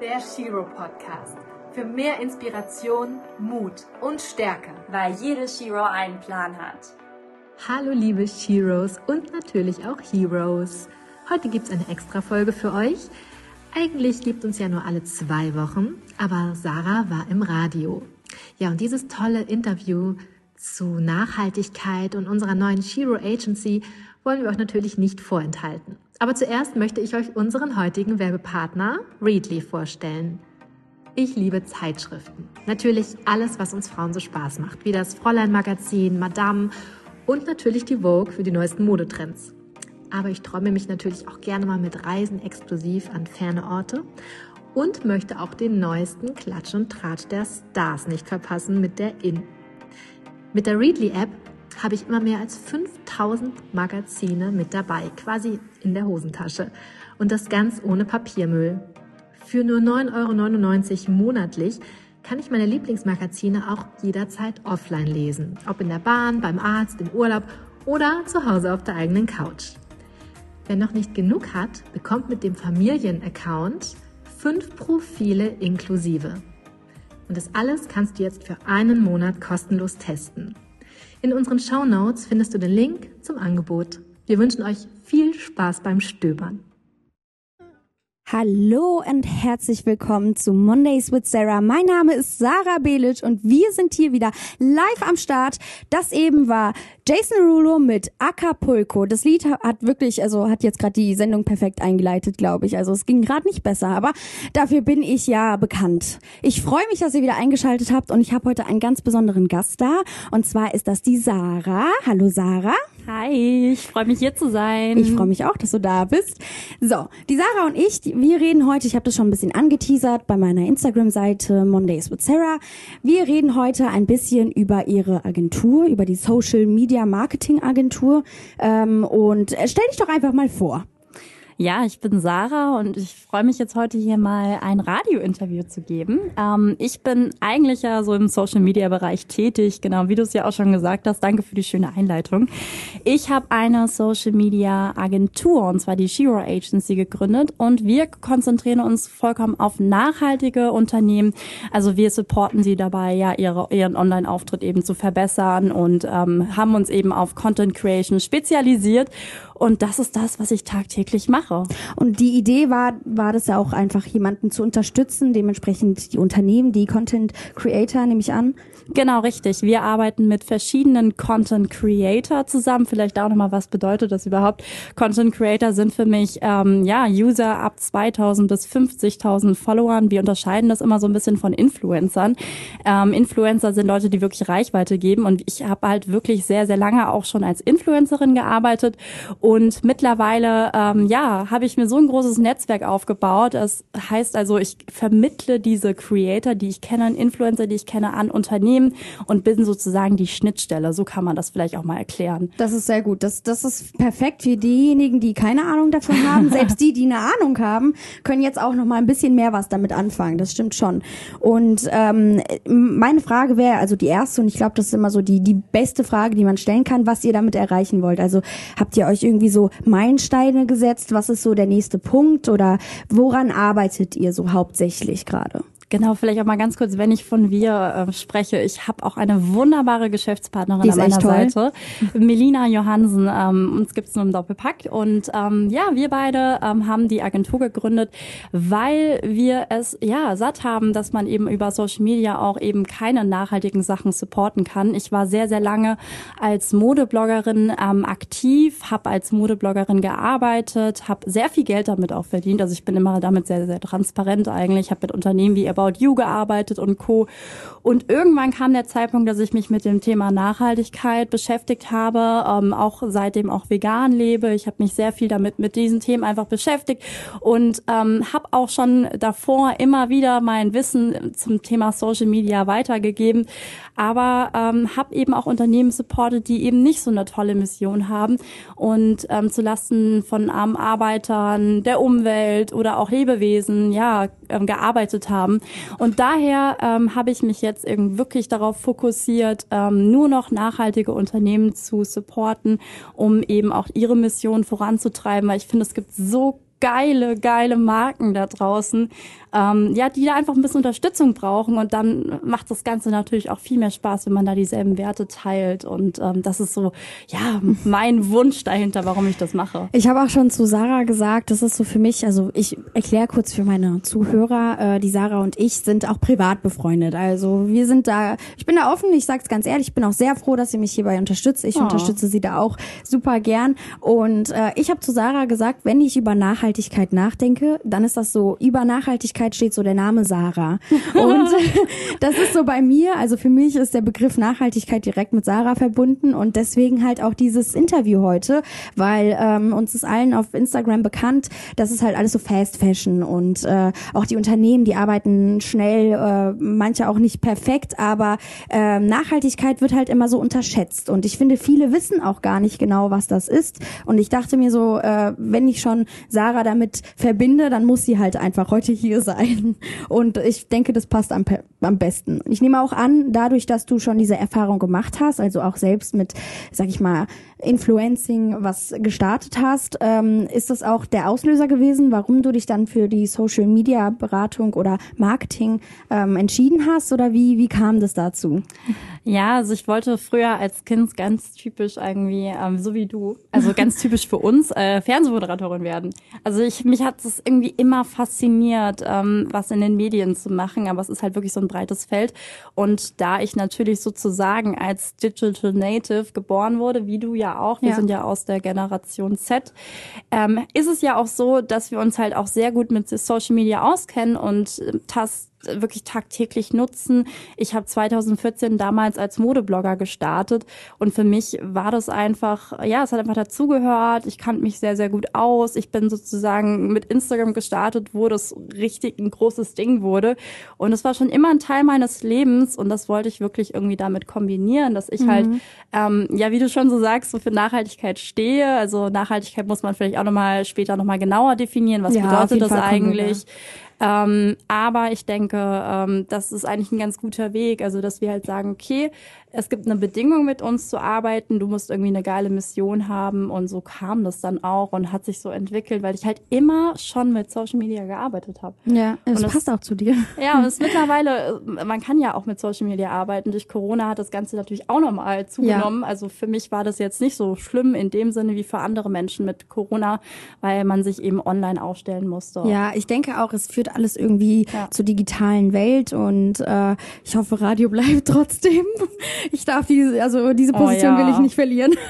der Shiro Podcast. Für mehr Inspiration, Mut und Stärke. Weil jede Shiro einen Plan hat. Hallo liebe Sheroes und natürlich auch Heroes. Heute gibt's eine Extra-Folge für euch. Eigentlich gibt uns ja nur alle zwei Wochen, aber Sarah war im Radio. Ja, und dieses tolle Interview zu Nachhaltigkeit und unserer neuen Shiro Agency wollen wir euch natürlich nicht vorenthalten. Aber zuerst möchte ich euch unseren heutigen Werbepartner Readly vorstellen. Ich liebe Zeitschriften. Natürlich alles, was uns Frauen so Spaß macht, wie das Fräulein-Magazin, Madame und natürlich die Vogue für die neuesten Modetrends. Aber ich träume mich natürlich auch gerne mal mit Reisen exklusiv an ferne Orte und möchte auch den neuesten Klatsch und Tratsch der Stars nicht verpassen mit der In. Mit der Readly-App habe ich immer mehr als 5000 Magazine mit dabei, quasi in der Hosentasche. Und das ganz ohne Papiermüll. Für nur 9,99 Euro monatlich kann ich meine Lieblingsmagazine auch jederzeit offline lesen. Ob in der Bahn, beim Arzt, im Urlaub oder zu Hause auf der eigenen Couch. Wer noch nicht genug hat, bekommt mit dem Familienaccount fünf Profile inklusive. Und das alles kannst du jetzt für einen Monat kostenlos testen. In unseren Show Notes findest du den Link zum Angebot. Wir wünschen euch viel Spaß beim Stöbern. Hallo und herzlich willkommen zu Mondays with Sarah. Mein Name ist Sarah Belic und wir sind hier wieder live am Start. Das eben war Jason Rulo mit Acapulco. Das Lied hat wirklich, also hat jetzt gerade die Sendung perfekt eingeleitet, glaube ich. Also es ging gerade nicht besser, aber dafür bin ich ja bekannt. Ich freue mich, dass ihr wieder eingeschaltet habt und ich habe heute einen ganz besonderen Gast da und zwar ist das die Sarah. Hallo Sarah. Hi, ich freue mich hier zu sein. Ich freue mich auch, dass du da bist. So, die Sarah und ich, wir reden heute, ich habe das schon ein bisschen angeteasert bei meiner Instagram-Seite Mondays with Sarah. Wir reden heute ein bisschen über ihre Agentur, über die Social Media Marketing Agentur. Ähm, und stell dich doch einfach mal vor. Ja, ich bin Sarah und ich freue mich jetzt heute hier mal ein Radiointerview zu geben. Ähm, ich bin eigentlich ja so im Social Media Bereich tätig, genau wie du es ja auch schon gesagt hast. Danke für die schöne Einleitung. Ich habe eine Social Media Agentur und zwar die Shiro Agency gegründet und wir konzentrieren uns vollkommen auf nachhaltige Unternehmen. Also wir supporten sie dabei, ja ihre, ihren Online-Auftritt eben zu verbessern und ähm, haben uns eben auf Content Creation spezialisiert und das ist das, was ich tagtäglich mache. Und die Idee war, war das ja auch einfach jemanden zu unterstützen, dementsprechend die Unternehmen, die Content Creator, nehme ich an. Genau, richtig. Wir arbeiten mit verschiedenen Content Creator zusammen. Vielleicht auch nochmal, was bedeutet das überhaupt? Content Creator sind für mich, ähm, ja, User ab 2000 bis 50.000 Followern. Wir unterscheiden das immer so ein bisschen von Influencern. Ähm, Influencer sind Leute, die wirklich Reichweite geben. Und ich habe halt wirklich sehr, sehr lange auch schon als Influencerin gearbeitet und mittlerweile, ähm, ja, habe ich mir so ein großes Netzwerk aufgebaut. Das heißt also, ich vermittle diese Creator, die ich kenne, Influencer, die ich kenne, an Unternehmen und bin sozusagen die Schnittstelle. So kann man das vielleicht auch mal erklären. Das ist sehr gut. Das, das ist perfekt für diejenigen, die keine Ahnung davon haben. Selbst die, die eine Ahnung haben, können jetzt auch noch mal ein bisschen mehr was damit anfangen. Das stimmt schon. Und ähm, meine Frage wäre, also die erste, und ich glaube, das ist immer so die, die beste Frage, die man stellen kann, was ihr damit erreichen wollt. Also habt ihr euch irgendwie irgendwie so Meilensteine gesetzt? Was ist so der nächste Punkt oder woran arbeitet ihr so hauptsächlich gerade? Genau, vielleicht auch mal ganz kurz, wenn ich von wir äh, spreche. Ich habe auch eine wunderbare Geschäftspartnerin an meiner Seite, Melina Johansen. Ähm, uns gibt's nur im Doppelpack. Und ähm, ja, wir beide ähm, haben die Agentur gegründet, weil wir es ja satt haben, dass man eben über Social Media auch eben keine nachhaltigen Sachen supporten kann. Ich war sehr, sehr lange als Modebloggerin ähm, aktiv, habe als Modebloggerin gearbeitet, habe sehr viel Geld damit auch verdient. Also ich bin immer damit sehr, sehr transparent eigentlich. Ich habe mit Unternehmen wie About You gearbeitet und Co. Und irgendwann kam der Zeitpunkt, dass ich mich mit dem Thema Nachhaltigkeit beschäftigt habe, ähm, auch seitdem auch vegan lebe. Ich habe mich sehr viel damit mit diesen Themen einfach beschäftigt und ähm, habe auch schon davor immer wieder mein Wissen zum Thema Social Media weitergegeben, aber ähm, habe eben auch Unternehmen supportet, die eben nicht so eine tolle Mission haben und ähm, zulasten von armen Arbeitern, der Umwelt oder auch Lebewesen ja ähm, gearbeitet haben. Und daher ähm, habe ich mich jetzt eben wirklich darauf fokussiert, ähm, nur noch nachhaltige Unternehmen zu supporten, um eben auch ihre Mission voranzutreiben, weil ich finde, es gibt so geile, geile Marken da draußen, ähm, ja, die da einfach ein bisschen Unterstützung brauchen und dann macht das Ganze natürlich auch viel mehr Spaß, wenn man da dieselben Werte teilt und ähm, das ist so, ja, mein Wunsch dahinter, warum ich das mache. Ich habe auch schon zu Sarah gesagt, das ist so für mich, also ich erkläre kurz für meine Zuhörer, äh, die Sarah und ich sind auch privat befreundet, also wir sind da, ich bin da offen, ich sag's ganz ehrlich, ich bin auch sehr froh, dass sie mich hierbei unterstützt, ich oh. unterstütze sie da auch super gern und äh, ich habe zu Sarah gesagt, wenn ich über Nachhaltigkeit nachdenke, dann ist das so, über Nachhaltigkeit Nachhaltigkeit steht so der Name Sarah. Und das ist so bei mir, also für mich ist der Begriff Nachhaltigkeit direkt mit Sarah verbunden und deswegen halt auch dieses Interview heute, weil ähm, uns ist allen auf Instagram bekannt, dass es halt alles so Fast Fashion und äh, auch die Unternehmen, die arbeiten schnell, äh, manche auch nicht perfekt, aber äh, Nachhaltigkeit wird halt immer so unterschätzt und ich finde, viele wissen auch gar nicht genau, was das ist und ich dachte mir so, äh, wenn ich schon Sarah damit verbinde, dann muss sie halt einfach heute hier sein. Und ich denke, das passt am, am besten. Ich nehme auch an, dadurch, dass du schon diese Erfahrung gemacht hast, also auch selbst mit, sag ich mal, Influencing was gestartet hast, ähm, ist das auch der Auslöser gewesen, warum du dich dann für die Social Media Beratung oder Marketing ähm, entschieden hast? Oder wie, wie kam das dazu? Ja, also ich wollte früher als Kind ganz typisch irgendwie, ähm, so wie du, also ganz typisch für uns, äh, Fernsehmoderatorin werden. Also ich, mich hat es irgendwie immer fasziniert, ähm, was in den Medien zu machen, aber es ist halt wirklich so ein breites Feld. Und da ich natürlich sozusagen als Digital Native geboren wurde, wie du ja auch, wir ja. sind ja aus der Generation Z, ähm, ist es ja auch so, dass wir uns halt auch sehr gut mit Social Media auskennen und äh, tas wirklich tagtäglich nutzen. Ich habe 2014 damals als Modeblogger gestartet und für mich war das einfach, ja, es hat einfach dazugehört. Ich kannte mich sehr, sehr gut aus. Ich bin sozusagen mit Instagram gestartet, wo das richtig ein großes Ding wurde. Und es war schon immer ein Teil meines Lebens und das wollte ich wirklich irgendwie damit kombinieren, dass ich halt, mhm. halt, ähm, ja, wie du schon so sagst, so für Nachhaltigkeit stehe. Also Nachhaltigkeit muss man vielleicht auch nochmal später nochmal genauer definieren. Was ja, bedeutet das eigentlich? Ähm, aber ich denke, ähm, das ist eigentlich ein ganz guter Weg. Also, dass wir halt sagen, okay, es gibt eine Bedingung, mit uns zu arbeiten. Du musst irgendwie eine geile Mission haben. Und so kam das dann auch und hat sich so entwickelt, weil ich halt immer schon mit Social Media gearbeitet habe. Ja, es und passt auch zu dir. Ja, und es mittlerweile, man kann ja auch mit Social Media arbeiten. Durch Corona hat das Ganze natürlich auch nochmal zugenommen. Ja. Also für mich war das jetzt nicht so schlimm in dem Sinne wie für andere Menschen mit Corona, weil man sich eben online aufstellen musste. Ja, ich denke auch, es führt alles irgendwie ja. zur digitalen Welt und äh, ich hoffe, Radio bleibt trotzdem ich darf diese, also diese oh Position oh, ja. will ich nicht verlieren.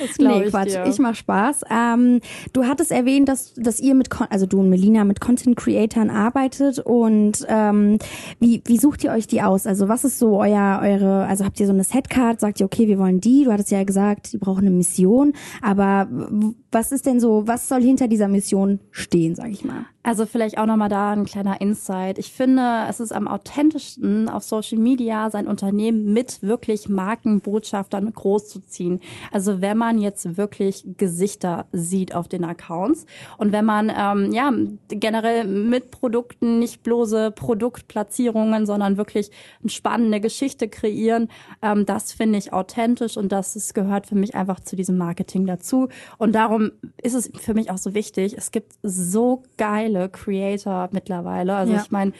Das nee, ich Quatsch. Dir. Ich mach Spaß. Ähm, du hattest erwähnt, dass, dass ihr mit, also du und Melina mit Content Creatern arbeitet und ähm, wie, wie sucht ihr euch die aus? Also was ist so euer, eure, also habt ihr so eine Setcard, sagt ihr, okay, wir wollen die, du hattest ja gesagt, die brauchen eine Mission, aber was ist denn so, was soll hinter dieser Mission stehen, sag ich mal? Also vielleicht auch nochmal da ein kleiner Insight. Ich finde, es ist am authentischsten auf Social Media sein Unternehmen mit wirklich Markenbotschaftern groß zu ziehen. Also wenn man jetzt wirklich Gesichter sieht auf den Accounts und wenn man ähm, ja generell mit Produkten nicht bloße Produktplatzierungen, sondern wirklich eine spannende Geschichte kreieren, ähm, das finde ich authentisch und das ist, gehört für mich einfach zu diesem Marketing dazu. Und darum ist es für mich auch so wichtig. Es gibt so geile viele Creator mittlerweile. Also ja. ich meine,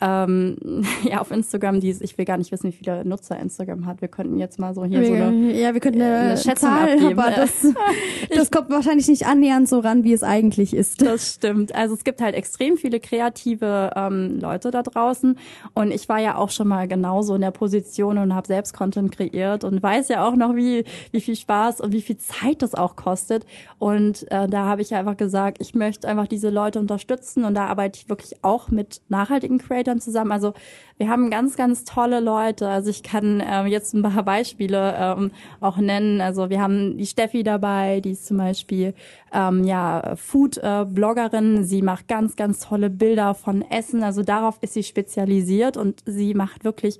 ähm, ja, auf Instagram, die ich will gar nicht wissen, wie viele Nutzer Instagram hat. Wir könnten jetzt mal so hier wir, so eine, ja, wir könnten eine, eine Schätzung Zahl, abgeben. Aber das, das kommt wahrscheinlich nicht annähernd so ran, wie es eigentlich ist. Das stimmt. Also es gibt halt extrem viele kreative ähm, Leute da draußen und ich war ja auch schon mal genauso in der Position und habe selbst Content kreiert und weiß ja auch noch, wie, wie viel Spaß und wie viel Zeit das auch kostet. Und äh, da habe ich einfach gesagt, ich möchte einfach diese Leute unterstützen und da arbeite ich wirklich auch mit nachhaltigen Creators Creatern zusammen. Also wir haben ganz, ganz tolle Leute. Also ich kann ähm, jetzt ein paar Beispiele ähm, auch nennen. Also wir haben die Steffi dabei, die ist zum Beispiel ähm, ja Food-Bloggerin. sie macht ganz, ganz tolle Bilder von Essen. Also darauf ist sie spezialisiert und sie macht wirklich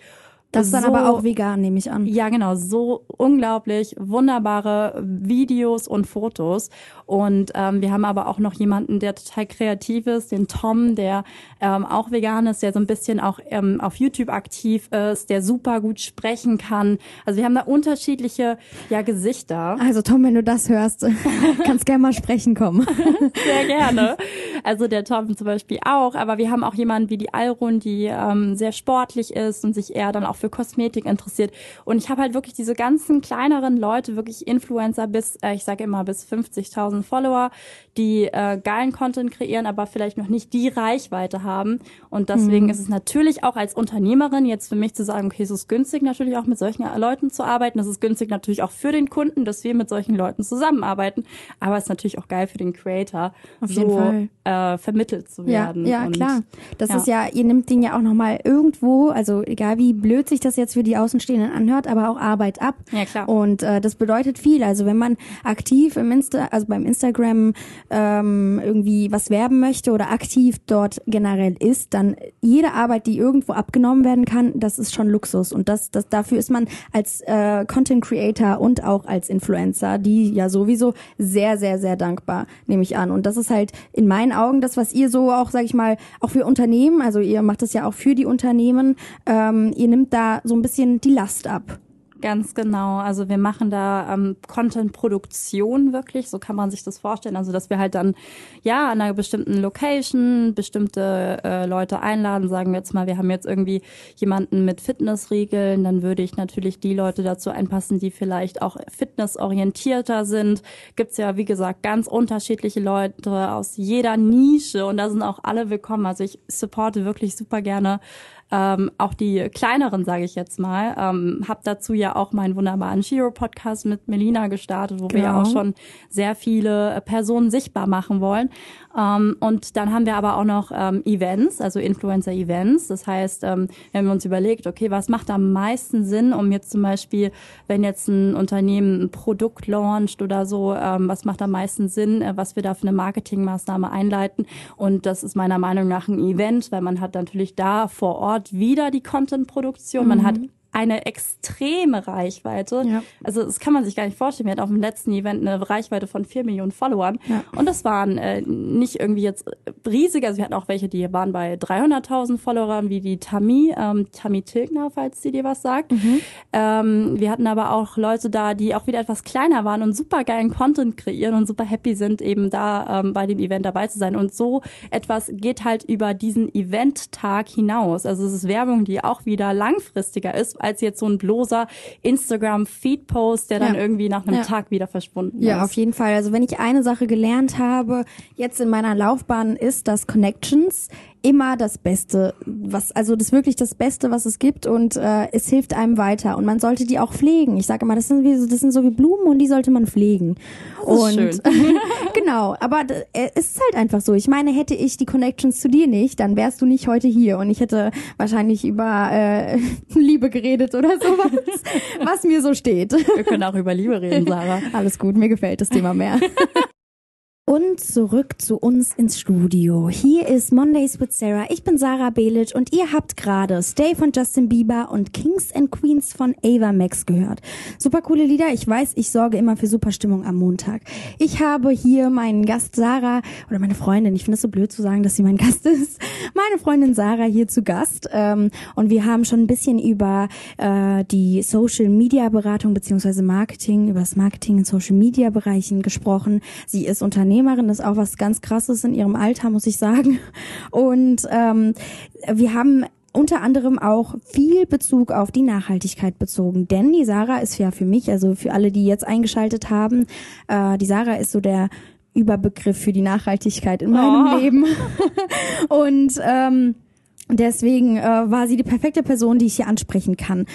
Das ist dann so, aber auch vegan, nehme ich an. Ja, genau. So unglaublich wunderbare Videos und Fotos. Und ähm, wir haben aber auch noch jemanden, der total kreativ ist, den Tom, der ähm, auch vegan ist, der so ein bisschen auch ähm, auf YouTube aktiv ist, der super gut sprechen kann. Also wir haben da unterschiedliche ja, Gesichter. Also Tom, wenn du das hörst, kannst gerne mal sprechen kommen. Sehr gerne. Also der Tom zum Beispiel auch. Aber wir haben auch jemanden wie die Alrun, die ähm, sehr sportlich ist und sich eher dann auch für Kosmetik interessiert. Und ich habe halt wirklich diese ganzen kleineren Leute, wirklich Influencer bis, äh, ich sage immer, bis 50.000 Follower, die äh, geilen Content kreieren, aber vielleicht noch nicht die Reichweite haben. Und deswegen mhm. ist es natürlich auch als Unternehmerin jetzt für mich zu sagen, okay, es ist günstig natürlich auch mit solchen Leuten zu arbeiten. Es ist günstig natürlich auch für den Kunden, dass wir mit solchen Leuten zusammenarbeiten. Aber es ist natürlich auch geil für den Creator, Auf so äh, vermittelt zu werden. Ja, ja klar. Das ja. ist ja, ihr nimmt den ja auch nochmal irgendwo, also egal wie blöd sich das jetzt für die Außenstehenden anhört, aber auch Arbeit ab. Ja, klar. Und äh, das bedeutet viel. Also wenn man aktiv im Insta, also beim Instagram ähm, irgendwie was werben möchte oder aktiv dort generell ist, dann jede Arbeit, die irgendwo abgenommen werden kann, das ist schon Luxus. Und das, das dafür ist man als äh, Content Creator und auch als Influencer, die ja sowieso sehr, sehr, sehr dankbar, nehme ich an. Und das ist halt in meinen Augen das, was ihr so auch, sag ich mal, auch für Unternehmen, also ihr macht das ja auch für die Unternehmen, ähm, ihr nimmt da so ein bisschen die Last ab. Ganz genau. Also wir machen da ähm, Content-Produktion wirklich, so kann man sich das vorstellen. Also dass wir halt dann ja an einer bestimmten Location bestimmte äh, Leute einladen, sagen wir jetzt mal, wir haben jetzt irgendwie jemanden mit Fitnessregeln, dann würde ich natürlich die Leute dazu einpassen, die vielleicht auch fitnessorientierter sind. Gibt's ja, wie gesagt, ganz unterschiedliche Leute aus jeder Nische und da sind auch alle willkommen. Also ich supporte wirklich super gerne ähm, auch die kleineren, sage ich jetzt mal. Ähm, hab dazu ja auch meinen wunderbaren Shiro-Podcast mit Melina gestartet, wo genau. wir ja auch schon sehr viele Personen sichtbar machen wollen. Ähm, und dann haben wir aber auch noch ähm, Events, also Influencer-Events. Das heißt, ähm, wir haben uns überlegt, okay, was macht am meisten Sinn, um jetzt zum Beispiel, wenn jetzt ein Unternehmen ein Produkt launcht oder so, ähm, was macht am meisten Sinn, äh, was wir da für eine Marketingmaßnahme einleiten. Und das ist meiner Meinung nach ein Event, weil man hat natürlich da vor Ort wieder die Content-Produktion, mhm. man hat eine extreme Reichweite. Ja. Also das kann man sich gar nicht vorstellen. Wir hatten auf dem letzten Event eine Reichweite von vier Millionen Followern. Ja. Und das waren äh, nicht irgendwie jetzt riesige, also wir hatten auch welche, die waren bei 300.000 Followern, wie die Tami, ähm, Tami Tilgner, falls sie dir was sagt. Mhm. Ähm, wir hatten aber auch Leute da, die auch wieder etwas kleiner waren und super geilen Content kreieren und super happy sind, eben da ähm, bei dem Event dabei zu sein. Und so etwas geht halt über diesen Event-Tag hinaus. Also es ist Werbung, die auch wieder langfristiger ist, als jetzt so ein bloßer Instagram-Feed-Post, der dann ja. irgendwie nach einem ja. Tag wieder verschwunden ja, ist. Ja, auf jeden Fall. Also wenn ich eine Sache gelernt habe jetzt in meiner Laufbahn ist, dass Connections immer das Beste, was also das ist wirklich das Beste, was es gibt und äh, es hilft einem weiter und man sollte die auch pflegen. Ich sage immer, das sind wie das sind so wie Blumen und die sollte man pflegen. Das und schön. genau, aber äh, es ist halt einfach so. Ich meine, hätte ich die Connections zu dir nicht, dann wärst du nicht heute hier und ich hätte wahrscheinlich über äh, Liebe geredet oder sowas, was mir so steht. Wir können auch über Liebe reden, Sarah. Alles gut, mir gefällt das Thema mehr. Und zurück zu uns ins Studio. Hier ist Mondays with Sarah. Ich bin Sarah Belic und ihr habt gerade Stay von Justin Bieber und Kings and Queens von Ava Max gehört. Super coole Lieder. Ich weiß, ich sorge immer für super Stimmung am Montag. Ich habe hier meinen Gast Sarah oder meine Freundin. Ich finde es so blöd zu sagen, dass sie mein Gast ist. Meine Freundin Sarah hier zu Gast. Ähm, und wir haben schon ein bisschen über äh, die Social Media Beratung beziehungsweise Marketing, über das Marketing in Social Media Bereichen gesprochen. Sie ist Unternehmerin Unternehmerin, ist auch was ganz Krasses in ihrem Alter, muss ich sagen. Und ähm, wir haben unter anderem auch viel Bezug auf die Nachhaltigkeit bezogen. Denn die Sarah ist ja für mich, also für alle, die jetzt eingeschaltet haben, äh, die Sarah ist so der Überbegriff für die Nachhaltigkeit in meinem oh. Leben. Und ähm, Deswegen äh, war sie die perfekte Person, die ich hier ansprechen kann.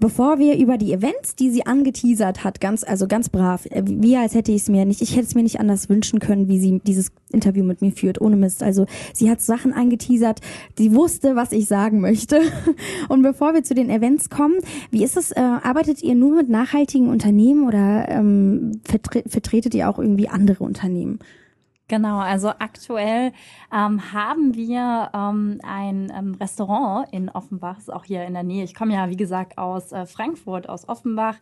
Bevor wir über die Events, die sie angeteasert hat, ganz, also ganz brav, äh, wie als hätte ich es mir nicht, ich hätte es mir nicht anders wünschen können, wie sie dieses Interview mit mir führt, ohne Mist. Also sie hat Sachen angeteasert, sie wusste, was ich sagen möchte. Und bevor wir zu den Events kommen, wie ist es, äh, arbeitet ihr nur mit nachhaltigen Unternehmen oder ähm, vertre vertretet ihr auch irgendwie andere Unternehmen? Genau, also aktuell ähm, haben wir ähm, ein ähm, Restaurant in Offenbach, ist auch hier in der Nähe. Ich komme ja, wie gesagt, aus äh, Frankfurt, aus Offenbach.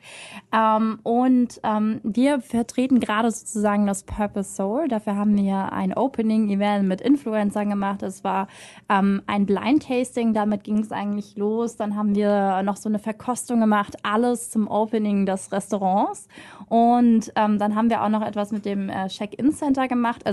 Ähm, und ähm, wir vertreten gerade sozusagen das Purpose Soul. Dafür haben wir ein Opening-Event mit Influencern gemacht. Es war ähm, ein Blind-Tasting, damit ging es eigentlich los. Dann haben wir noch so eine Verkostung gemacht, alles zum Opening des Restaurants. Und ähm, dann haben wir auch noch etwas mit dem äh, Check-In-Center gemacht.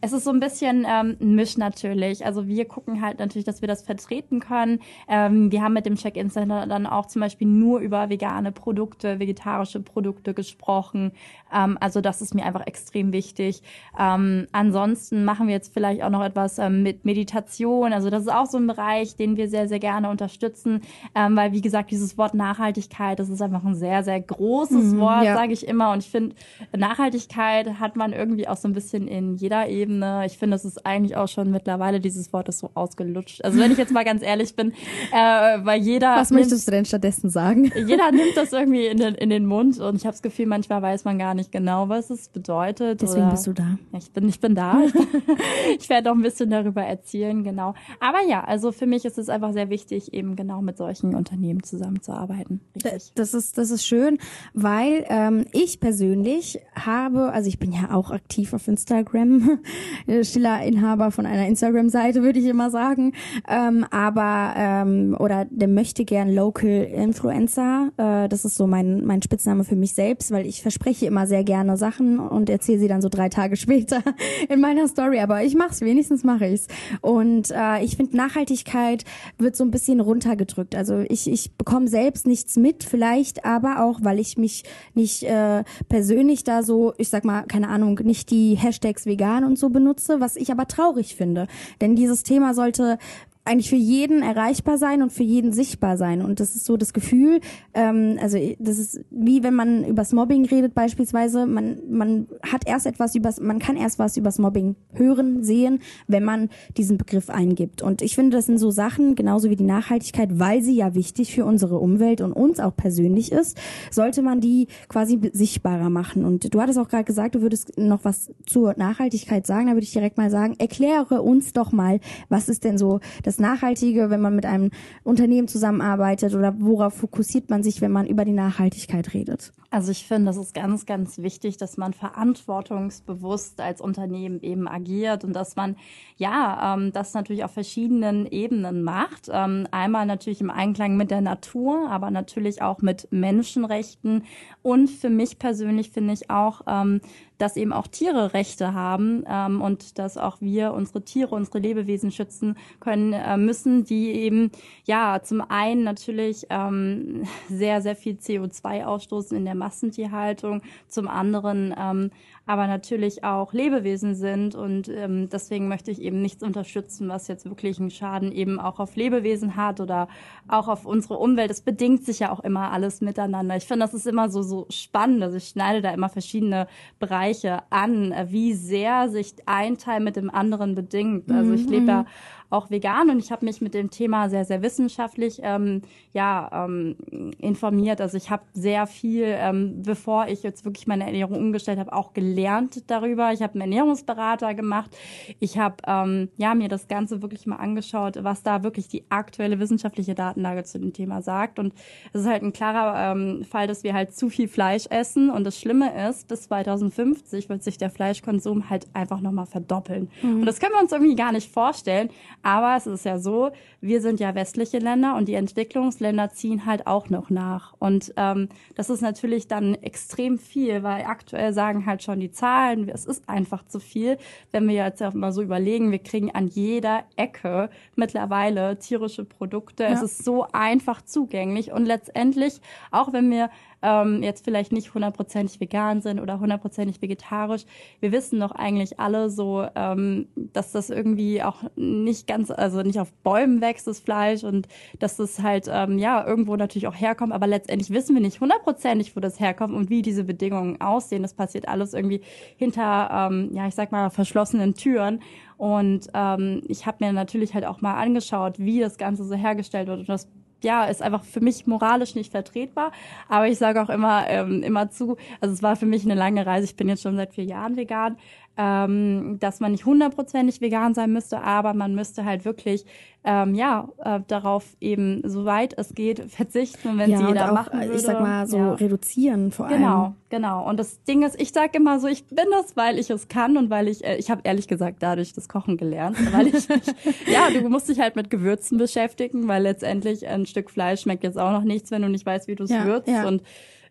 Es ist so ein bisschen ähm, ein Misch natürlich. Also wir gucken halt natürlich, dass wir das vertreten können. Ähm, wir haben mit dem Check-in-Center dann auch zum Beispiel nur über vegane Produkte, vegetarische Produkte gesprochen. Ähm, also das ist mir einfach extrem wichtig. Ähm, ansonsten machen wir jetzt vielleicht auch noch etwas ähm, mit Meditation. Also das ist auch so ein Bereich, den wir sehr, sehr gerne unterstützen, ähm, weil wie gesagt, dieses Wort Nachhaltigkeit, das ist einfach ein sehr, sehr großes mhm, Wort, ja. sage ich immer. Und ich finde, Nachhaltigkeit hat man irgendwie auch so ein bisschen in jeder Ebene. Ich finde, es ist eigentlich auch schon mittlerweile, dieses Wort ist so ausgelutscht. Also wenn ich jetzt mal ganz ehrlich bin, äh, weil jeder... Was möchtest du denn stattdessen sagen? Jeder nimmt das irgendwie in den, in den Mund und ich habe das Gefühl, manchmal weiß man gar nicht genau, was es bedeutet. Deswegen oder, bist du da. Ich bin, ich bin da. ich werde auch ein bisschen darüber erzählen, genau. Aber ja, also für mich ist es einfach sehr wichtig, eben genau mit solchen Unternehmen zusammenzuarbeiten. Richtig. Das ist, das ist schön, weil ähm, ich persönlich habe, also ich bin ja auch aktiv auf Instagram, stiller Inhaber von einer Instagram-Seite, würde ich immer sagen. Ähm, aber, ähm, oder der möchte gern Local Influencer. Äh, das ist so mein, mein Spitzname für mich selbst, weil ich verspreche immer sehr gerne Sachen und erzähle sie dann so drei Tage später in meiner Story. Aber ich mache es, wenigstens mache ich's. Und äh, ich finde, Nachhaltigkeit wird so ein bisschen runtergedrückt. Also ich, ich bekomme selbst nichts mit, vielleicht aber auch, weil ich mich nicht äh, persönlich da so, ich sag mal, keine Ahnung, nicht die Hashtags vegan vegan und so benutze, was ich aber traurig finde. Denn dieses Thema sollte eigentlich für jeden erreichbar sein und für jeden sichtbar sein. Und das ist so das Gefühl, ähm, also das ist wie wenn man übers Mobbing redet beispielsweise, man, man hat erst etwas übers, man kann erst was übers Mobbing hören, sehen, wenn man diesen Begriff eingibt. Und ich finde, das sind so Sachen, genauso wie die Nachhaltigkeit, weil sie ja wichtig für unsere Umwelt und uns auch persönlich ist, sollte man die quasi sichtbarer machen. Und du hattest auch gerade gesagt, du würdest noch was zur Nachhaltigkeit sagen, da würde ich direkt mal sagen, erkläre uns doch mal, was ist denn so das das Nachhaltige, wenn man mit einem Unternehmen zusammenarbeitet oder worauf fokussiert man sich, wenn man über die Nachhaltigkeit redet? Also ich finde, es ist ganz, ganz wichtig, dass man verantwortungsbewusst als Unternehmen eben agiert und dass man ja ähm, das natürlich auf verschiedenen Ebenen macht. Ähm, einmal natürlich im Einklang mit der Natur, aber natürlich auch mit Menschenrechten und für mich persönlich finde ich auch ähm, dass eben auch Tiere Rechte haben ähm, und dass auch wir unsere Tiere, unsere Lebewesen schützen können äh, müssen, die eben ja zum einen natürlich ähm, sehr, sehr viel CO2 ausstoßen in der Massentierhaltung, zum anderen ähm, aber natürlich auch Lebewesen sind. Und ähm, deswegen möchte ich eben nichts unterstützen, was jetzt wirklich einen Schaden eben auch auf Lebewesen hat oder auch auf unsere Umwelt. Es bedingt sich ja auch immer alles miteinander. Ich finde, das ist immer so, so spannend. Also ich schneide da immer verschiedene Bereiche an, wie sehr sich ein Teil mit dem anderen bedingt. Also ich lebe ja mhm auch vegan und ich habe mich mit dem Thema sehr, sehr wissenschaftlich ähm, ja, ähm, informiert. Also ich habe sehr viel, ähm, bevor ich jetzt wirklich meine Ernährung umgestellt habe, auch gelernt darüber. Ich habe einen Ernährungsberater gemacht. Ich habe ähm, ja, mir das Ganze wirklich mal angeschaut, was da wirklich die aktuelle wissenschaftliche Datenlage zu dem Thema sagt. Und es ist halt ein klarer ähm, Fall, dass wir halt zu viel Fleisch essen. Und das Schlimme ist, bis 2050 wird sich der Fleischkonsum halt einfach nochmal verdoppeln. Mhm. Und das können wir uns irgendwie gar nicht vorstellen. Aber es ist ja so, wir sind ja westliche Länder und die Entwicklungsländer ziehen halt auch noch nach. Und ähm, das ist natürlich dann extrem viel, weil aktuell sagen halt schon die Zahlen, es ist einfach zu viel. Wenn wir jetzt auch mal so überlegen, wir kriegen an jeder Ecke mittlerweile tierische Produkte. Ja. Es ist so einfach zugänglich und letztendlich, auch wenn wir ähm, jetzt vielleicht nicht hundertprozentig vegan sind oder hundertprozentig vegetarisch. Wir wissen doch eigentlich alle so, ähm, dass das irgendwie auch nicht ganz, also nicht auf Bäumen wächst, das Fleisch und dass das halt, ähm, ja, irgendwo natürlich auch herkommt, aber letztendlich wissen wir nicht hundertprozentig, wo das herkommt und wie diese Bedingungen aussehen. Das passiert alles irgendwie hinter, ähm, ja, ich sag mal, verschlossenen Türen. Und ähm, ich habe mir natürlich halt auch mal angeschaut, wie das Ganze so hergestellt wird. Und das ja, ist einfach für mich moralisch nicht vertretbar. Aber ich sage auch immer, ähm, immer zu, also es war für mich eine lange Reise. Ich bin jetzt schon seit vier Jahren vegan. Ähm, dass man nicht hundertprozentig vegan sein müsste, aber man müsste halt wirklich ähm, ja äh, darauf eben soweit es geht verzichten, wenn ja, sie jeder auch, machen würde. Ich sag mal so ja. reduzieren vor allem. Genau, genau. Und das Ding ist, ich sage immer so, ich bin das, weil ich es kann und weil ich, äh, ich habe ehrlich gesagt dadurch das Kochen gelernt, weil ich, mich, ja, du musst dich halt mit Gewürzen beschäftigen, weil letztendlich ein Stück Fleisch schmeckt jetzt auch noch nichts, wenn du nicht weißt, wie du es Ja, würzt und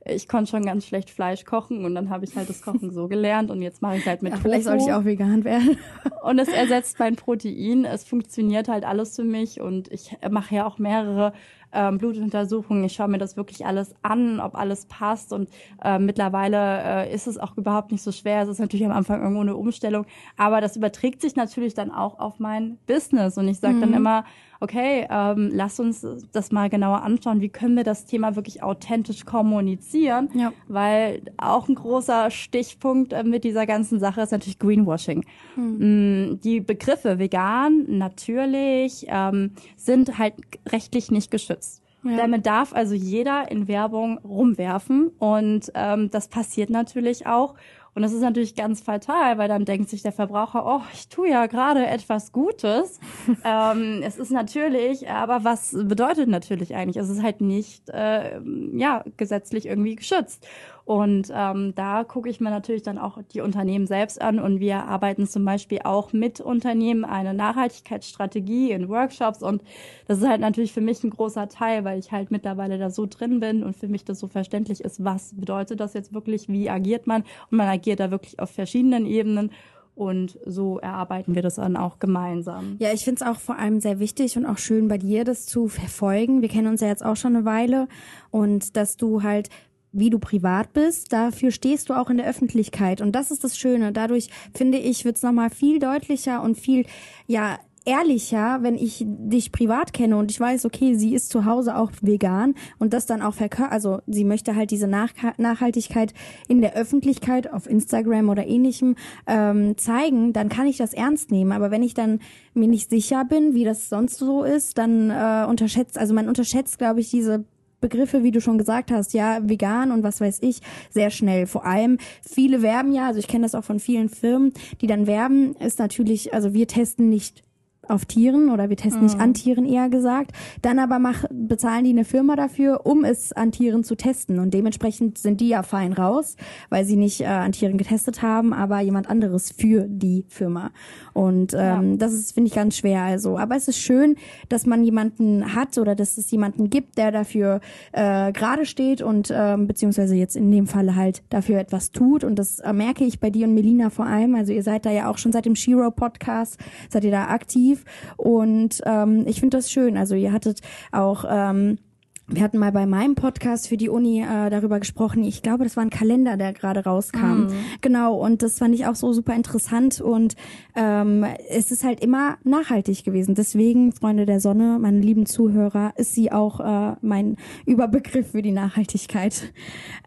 ich konnte schon ganz schlecht Fleisch kochen und dann habe ich halt das Kochen so gelernt und jetzt mache ich halt mit Ja, Tofu. vielleicht sollte ich auch vegan werden. Und es ersetzt mein Protein. Es funktioniert halt alles für mich und ich mache ja auch mehrere ähm, Blutuntersuchungen. Ich schaue mir das wirklich alles an, ob alles passt. Und äh, mittlerweile äh, ist es auch überhaupt nicht so schwer. Es ist natürlich am Anfang irgendwo eine Umstellung, aber das überträgt sich natürlich dann auch auf mein Business. Und ich sage dann immer, okay, ähm, lass uns das mal genauer anschauen. Wie können wir das Thema wirklich authentisch kommunizieren? Ja. Weil auch ein großer Stichpunkt äh, mit dieser ganzen Sache ist natürlich Greenwashing. Mm, Die Begriffe vegan, natürlich, ähm, sind halt rechtlich nicht geschützt. Damit darf also jeder in Werbung rumwerfen und ähm, das passiert natürlich auch. Und das ist natürlich ganz fatal, weil dann denkt sich der Verbraucher, oh, ich tue ja gerade etwas Gutes. ähm, es ist natürlich, aber was bedeutet natürlich eigentlich? Es ist halt nicht äh, ja gesetzlich irgendwie geschützt. Und ähm, da gucke ich mir natürlich dann auch die Unternehmen selbst an. Und wir arbeiten zum Beispiel auch mit Unternehmen eine Nachhaltigkeitsstrategie in Workshops. Und das ist halt natürlich für mich ein großer Teil, weil ich halt mittlerweile da so drin bin und für mich das so verständlich ist, was bedeutet das jetzt wirklich, wie agiert man? Und man agiert da wirklich auf verschiedenen Ebenen. Und so erarbeiten wir das dann auch gemeinsam. Ja, ich finde es auch vor allem sehr wichtig und auch schön bei dir, das zu verfolgen. Wir kennen uns ja jetzt auch schon eine Weile. Und dass du halt wie du privat bist, dafür stehst du auch in der Öffentlichkeit. Und das ist das Schöne. Dadurch, finde ich, wird es nochmal viel deutlicher und viel, ja, ehrlicher, wenn ich dich privat kenne und ich weiß, okay, sie ist zu Hause auch vegan und das dann auch verkör, also sie möchte halt diese Nach Nachhaltigkeit in der Öffentlichkeit auf Instagram oder ähnlichem ähm, zeigen, dann kann ich das ernst nehmen. Aber wenn ich dann mir nicht sicher bin, wie das sonst so ist, dann äh, unterschätzt, also man unterschätzt, glaube ich, diese Begriffe, wie du schon gesagt hast, ja, vegan und was weiß ich, sehr schnell. Vor allem viele werben ja, also ich kenne das auch von vielen Firmen, die dann werben, ist natürlich, also wir testen nicht auf Tieren oder wir testen nicht an Tieren eher gesagt. Dann aber mach, bezahlen die eine Firma dafür, um es an Tieren zu testen. Und dementsprechend sind die ja fein raus, weil sie nicht äh, an Tieren getestet haben, aber jemand anderes für die Firma. Und ähm, das ist, finde ich, ganz schwer. Also, aber es ist schön, dass man jemanden hat oder dass es jemanden gibt, der dafür äh, gerade steht und ähm, beziehungsweise jetzt in dem Falle halt dafür etwas tut. Und das äh, merke ich bei dir und Melina vor allem. Also ihr seid da ja auch schon seit dem Shiro Podcast, seid ihr da aktiv. Und ähm, ich finde das schön. Also ihr hattet auch ähm, wir hatten mal bei meinem Podcast für die Uni äh, darüber gesprochen. Ich glaube, das war ein Kalender, der gerade rauskam. Genau, und das fand ich auch so super interessant. Und ähm, es ist halt immer nachhaltig gewesen. Deswegen, Freunde der Sonne, meine lieben Zuhörer, ist sie auch äh, mein Überbegriff für die Nachhaltigkeit.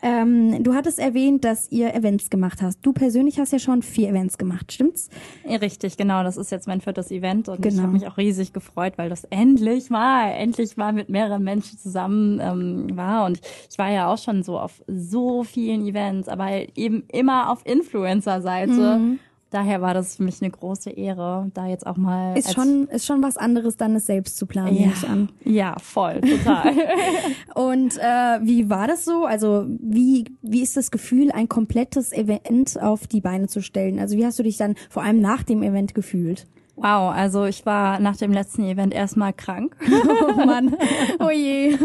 Ähm, du hattest erwähnt, dass ihr Events gemacht hast. Du persönlich hast ja schon vier Events gemacht, stimmt's? Ja, richtig, genau. Das ist jetzt mein viertes Event und ich Genau. habe mich auch riesig gefreut, weil das endlich mal, endlich mal mit mehreren Menschen zusammen ähm, war. Und ich war ja auch schon so auf so vielen Events, aber halt eben immer auf Influencer-Seite. Mhm. Daher war das für mich eine große Ehre, da jetzt auch mal Ist schon, ist schon was anderes, dann es selbst zu planen, nehme ich an. ja, voll, total. Und äh, wie war das so? Also wie, wie ist das Gefühl, ein komplettes Event auf die Beine zu stellen? Also wie hast du dich dann vor allem nach dem Event gefühlt? Wow, also ich war nach dem letzten Event erstmal krank. Oh Mann, oh je.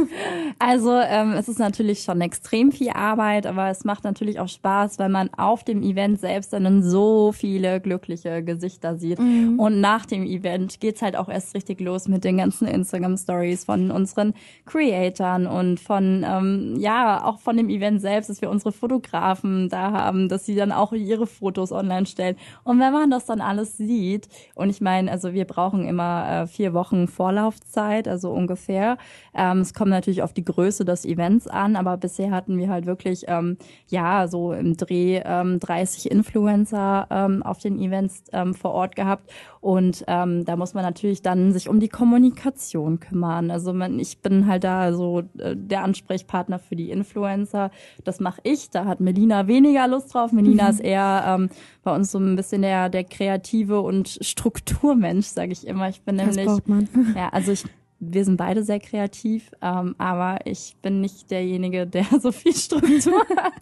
Also ähm, es ist natürlich schon extrem viel Arbeit, aber es macht natürlich auch Spaß, weil man auf dem Event selbst dann so viele glückliche Gesichter sieht. Und nach dem Event geht's halt auch erst richtig los mit den ganzen Instagram-Stories von unseren Creatoren und von, ähm, ja, auch von dem Event selbst, dass wir unsere Fotografen da haben, dass sie dann auch ihre Fotos online stellen. Und wenn man das dann alles sieht, und ich meine, also wir brauchen immer äh, vier Wochen Vorlaufzeit, also ungefähr. Ähm, es kommt natürlich auf die Größe des Events an, aber bisher hatten wir halt wirklich, ähm, ja, so im Dreh ähm, 30 Influencer ähm, auf den Events ähm, vor Ort gehabt. Und ähm, da muss man natürlich dann sich um die Kommunikation kümmern. Also man, ich bin halt da so äh, der Ansprechpartner für die Influencer. Das mache ich. Da hat Melina weniger Lust drauf. Melina ist eher ähm, bei uns so ein bisschen der, der kreative und Strukturmensch, sage ich immer. Ich bin das nämlich, braucht man. ja, also ich wir sind beide sehr kreativ, ähm, aber ich bin nicht derjenige, der so viel Struktur hat.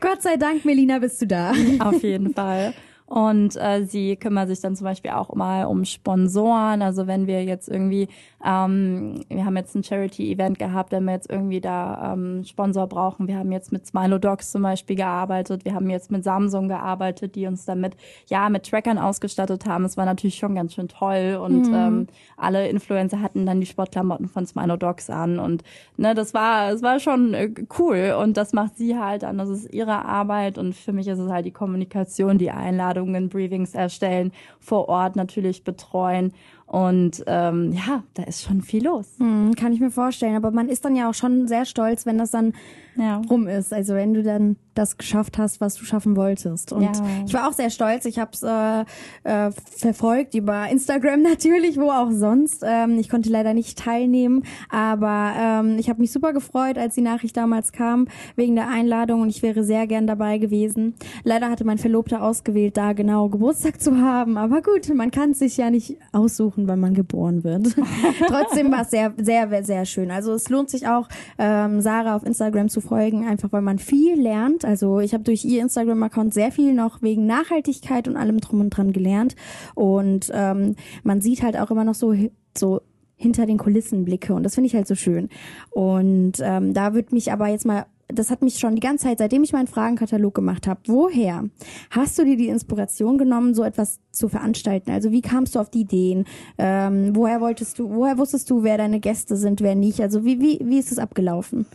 Gott sei Dank, Melina, bist du da. Auf jeden Fall. Und äh, sie kümmert sich dann zum Beispiel auch mal um Sponsoren. Also wenn wir jetzt irgendwie, ähm, wir haben jetzt ein Charity-Event gehabt, wenn wir jetzt irgendwie da ähm, Sponsor brauchen. Wir haben jetzt mit Smilo Dogs zum Beispiel gearbeitet. Wir haben jetzt mit Samsung gearbeitet, die uns damit ja mit Trackern ausgestattet haben. Es war natürlich schon ganz schön toll und mhm. ähm, alle Influencer hatten dann die Sportklamotten von Smilo Dogs an und ne, das war, es war schon äh, cool und das macht sie halt an. Das ist ihre Arbeit und für mich ist es halt die Kommunikation, die Einladung Einladungen, Briefings erstellen, vor Ort natürlich betreuen. Und ähm, ja, da ist schon viel los. Hm, kann ich mir vorstellen. Aber man ist dann ja auch schon sehr stolz, wenn das dann ja. rum ist. Also wenn du dann das geschafft hast, was du schaffen wolltest. Und ja. ich war auch sehr stolz. Ich habe es äh, äh, verfolgt über Instagram natürlich, wo auch sonst. Ähm, ich konnte leider nicht teilnehmen, aber ähm, ich habe mich super gefreut, als die Nachricht damals kam wegen der Einladung und ich wäre sehr gern dabei gewesen. Leider hatte mein Verlobter ausgewählt, da genau Geburtstag zu haben. Aber gut, man kann es sich ja nicht aussuchen, wann man geboren wird. Trotzdem war es sehr, sehr, sehr schön. Also es lohnt sich auch, ähm, Sarah auf Instagram zu folgen, einfach weil man viel lernt. Also ich habe durch ihr Instagram-Account sehr viel noch wegen Nachhaltigkeit und allem drum und dran gelernt. Und ähm, man sieht halt auch immer noch so, so hinter den Kulissen Blicke und das finde ich halt so schön. Und ähm, da würde mich aber jetzt mal das hat mich schon die ganze Zeit, seitdem ich meinen Fragenkatalog gemacht habe, woher hast du dir die Inspiration genommen, so etwas zu veranstalten? Also wie kamst du auf die Ideen? Ähm, woher wolltest du, woher wusstest du, wer deine Gäste sind, wer nicht? Also wie, wie, wie ist es abgelaufen?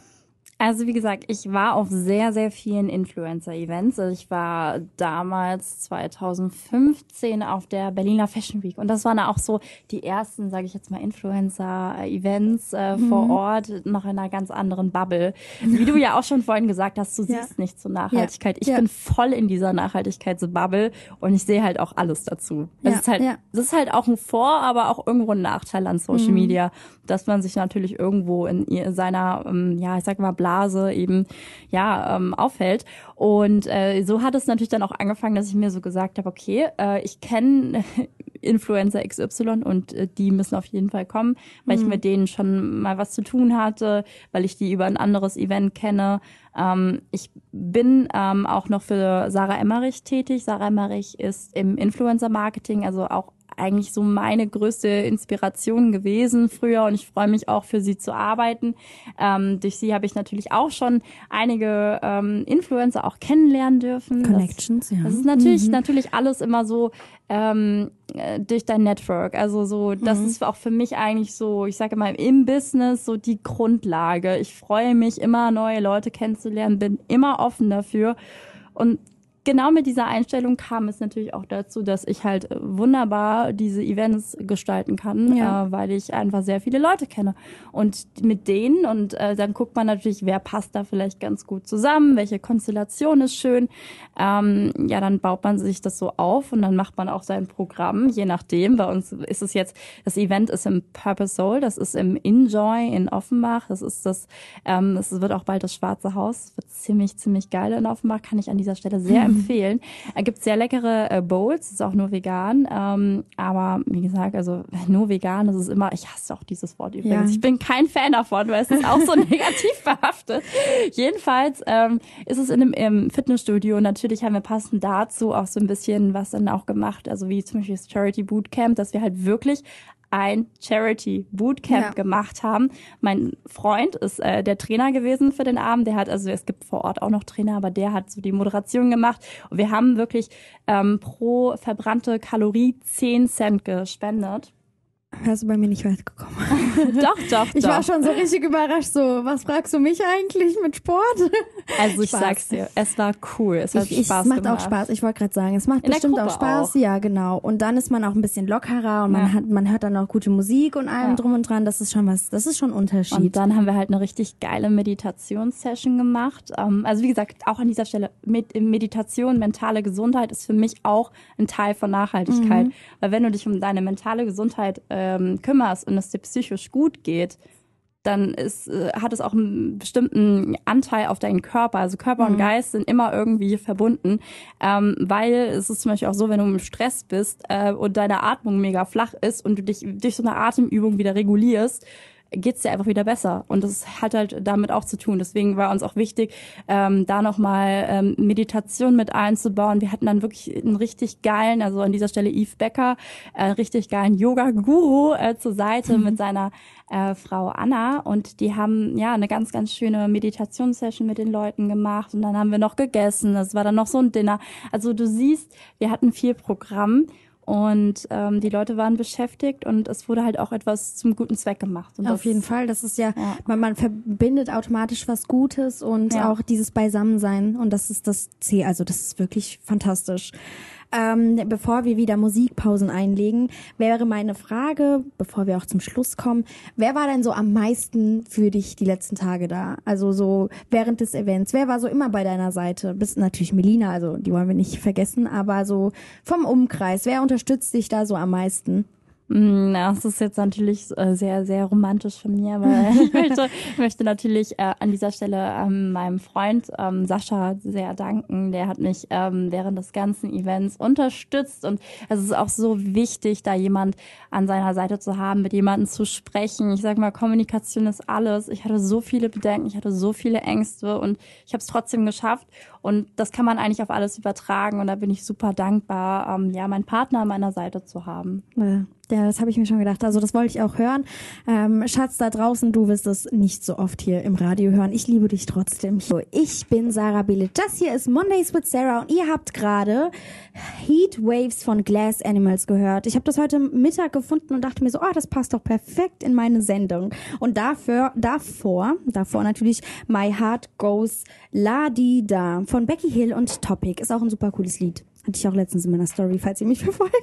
Also wie gesagt, ich war auf sehr, sehr vielen Influencer-Events. Also ich war damals 2015 auf der Berliner Fashion Week und das waren auch so die ersten, sage ich jetzt mal, Influencer-Events äh, mhm. vor Ort, noch in einer ganz anderen Bubble. Wie du ja auch schon vorhin gesagt hast, du ja. siehst nicht zur Nachhaltigkeit. Ja. Ich ja. bin voll in dieser Nachhaltigkeitsbubble und ich sehe halt auch alles dazu. Das ist halt, das ist halt auch ein Vor, aber auch irgendwo ein Nachteil an Social mhm. Media, dass man sich natürlich irgendwo in seiner, ähm, ja, ich sag mal, Blase Blase eben ja ähm, aufhält. Und äh, so hat es natürlich dann auch angefangen, dass ich mir so gesagt habe, okay, äh, ich kenne Influencer XY und äh, die müssen auf jeden Fall kommen, weil mhm. ich mit denen schon mal was zu tun hatte, weil ich die über ein anderes Event kenne. Ähm, ich bin ähm, auch noch für Sarah Emmerich tätig. Sarah Emmerich ist im Influencer-Marketing, also auch eigentlich so meine größte Inspiration gewesen früher und ich freue mich auch für sie zu arbeiten. Ähm, durch sie habe ich natürlich auch schon einige ähm, Influencer auch kennenlernen dürfen. Connections, das, ja. Das ist natürlich, mhm. natürlich alles immer so ähm, äh, durch dein Network. Also so, das mhm. ist auch für mich eigentlich so, ich sage mal, im Business so die Grundlage. Ich freue mich immer, neue Leute kennenzulernen, bin immer offen dafür. Und genau mit dieser Einstellung kam es natürlich auch dazu, dass ich halt äh, wunderbar diese Events gestalten kann, ja. äh, weil ich einfach sehr viele Leute kenne. Und mit denen, und äh, dann guckt man natürlich, wer passt da vielleicht ganz gut zusammen, welche Konstellation ist schön. Ähm, ja, dann baut man sich das so auf und dann macht man auch sein Programm, je nachdem. Bei uns ist es jetzt, das Event ist im Purpose Soul, das ist im Enjoy in Offenbach, das ist das, ähm, es wird auch bald das Schwarze Haus, das wird ziemlich, ziemlich geil in Offenbach, kann ich an dieser Stelle sehr empfehlen. Es gibt sehr leckere äh, Bowls, ist auch nur vegan. Ähm, aber wie gesagt, also nur vegan, das ist immer, ich hasse auch dieses Wort übrigens. Ja. Ich bin kein Fan davon, weil es ist auch so negativ behaftet. Jedenfalls ähm, ist es in einem im Fitnessstudio. Natürlich haben wir passend dazu auch so ein bisschen was dann auch gemacht, also wie zum Beispiel das Charity Bootcamp, dass wir halt wirklich ein Charity Bootcamp ja. gemacht haben. Mein Freund ist äh, der Trainer gewesen für den Abend. Der hat, also es gibt vor Ort auch noch Trainer, aber der hat so die Moderation gemacht. Und wir haben wirklich ähm, pro verbrannte Kalorie 10 Cent gespendet wärst du bei mir nicht weit gekommen. doch, doch, Ich doch. war schon so richtig überrascht, so, was fragst du mich eigentlich mit Sport? Also ich Spaß. sag's dir, es war cool, es hat ich, Spaß Es macht gemacht. auch Spaß, ich wollte gerade sagen, es macht In bestimmt auch Spaß, auch. ja genau. Und dann ist man auch ein bisschen lockerer und man ja. hat, man hört dann auch gute Musik und allem ja. drum und dran, das ist schon was, das ist schon ein Unterschied. Und dann haben wir halt eine richtig geile Meditationssession gemacht. Ähm, also wie gesagt, auch an dieser Stelle, mit Meditation, mentale Gesundheit ist für mich auch ein Teil von Nachhaltigkeit. Mhm. Weil wenn du dich um deine mentale Gesundheit ähm, kümmerst, und es dir psychisch gut geht, dann ist, äh, hat es auch einen bestimmten Anteil auf deinen Körper. Also Körper mhm. und Geist sind immer irgendwie verbunden, ähm, weil es ist zum Beispiel auch so, wenn du im Stress bist äh, und deine Atmung mega flach ist und du dich durch so eine Atemübung wieder regulierst, geht's dir einfach wieder besser. Und das hat halt damit auch zu tun. Deswegen war uns auch wichtig, ähm, da nochmal ähm, Meditation mit einzubauen. Wir hatten dann wirklich einen richtig geilen, also an dieser Stelle Yves Becker, äh, richtig geilen Yoga-Guru äh, zur Seite mhm. mit seiner äh, Frau Anna. Und die haben ja eine ganz, ganz schöne Meditationssession mit den Leuten gemacht. Und dann haben wir noch gegessen. Das war dann noch so ein Dinner. Also du siehst, wir hatten viel Programm. Und ähm, die Leute waren beschäftigt und es wurde halt auch etwas zum guten Zweck gemacht. Und Auf jeden Fall, das ist ja, ja. Man, man verbindet automatisch was Gutes und ja. auch dieses Beisammensein und das ist das Ziel. Also das ist wirklich fantastisch. Ähm, bevor wir wieder Musikpausen einlegen, wäre meine Frage, bevor wir auch zum Schluss kommen, wer war denn so am meisten für dich die letzten Tage da? Also so während des Events, wer war so immer bei deiner Seite? Bist natürlich Melina, also die wollen wir nicht vergessen, aber so vom Umkreis, wer unterstützt dich da so am meisten? Das ist jetzt natürlich äh, sehr, sehr romantisch von mir, weil ich möchte, möchte natürlich äh, an dieser Stelle ähm, meinem Freund ähm, Sascha sehr danken. Der hat mich ähm, während des ganzen Events unterstützt und es ist auch so wichtig, da jemand an seiner Seite zu haben, mit jemandem zu sprechen. Ich sag mal, Kommunikation ist alles. Ich hatte so viele Bedenken, ich hatte so viele Ängste und ich habe es trotzdem geschafft. Und das kann man eigentlich auf alles übertragen und da bin ich super dankbar, ähm, ja, meinen Partner an meiner Seite zu haben. Ja. Ja, das habe ich mir schon gedacht. Also das wollte ich auch hören. Ähm, Schatz da draußen, du wirst es nicht so oft hier im Radio hören. Ich liebe dich trotzdem. So, ich bin Sarah Billet. Das hier ist Mondays with Sarah und ihr habt gerade Heat Waves von Glass Animals gehört. Ich habe das heute Mittag gefunden und dachte mir so, oh, das passt doch perfekt in meine Sendung. Und dafür, davor, davor natürlich My Heart Goes La Di Da von Becky Hill und Topic. Ist auch ein super cooles Lied. Hatte ich auch letztens in meiner Story, falls ihr mich verfolgt.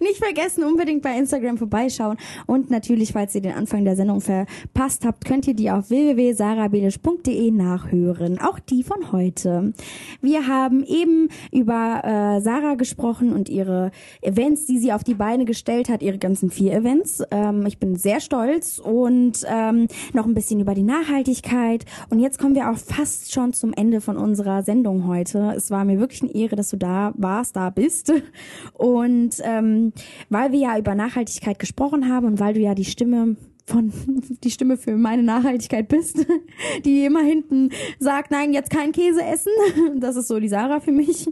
Nicht vergessen, unbedingt bei Instagram vorbeischauen. Und natürlich, falls ihr den Anfang der Sendung verpasst habt, könnt ihr die auf www.sarabelisch.de nachhören. Auch die von heute. Wir haben eben über äh, Sarah gesprochen und ihre Events, die sie auf die Beine gestellt hat, ihre ganzen vier Events. Ähm, ich bin sehr stolz und ähm, noch ein bisschen über die Nachhaltigkeit. Und jetzt kommen wir auch fast schon zum Ende von unserer Sendung heute. Es war mir wirklich eine Ehre, dass du da warst warst, da bist. Und ähm, weil wir ja über Nachhaltigkeit gesprochen haben und weil du ja die Stimme von die Stimme für meine Nachhaltigkeit bist, die immer hinten sagt, nein, jetzt kein Käse essen. Das ist so die Sarah für mich.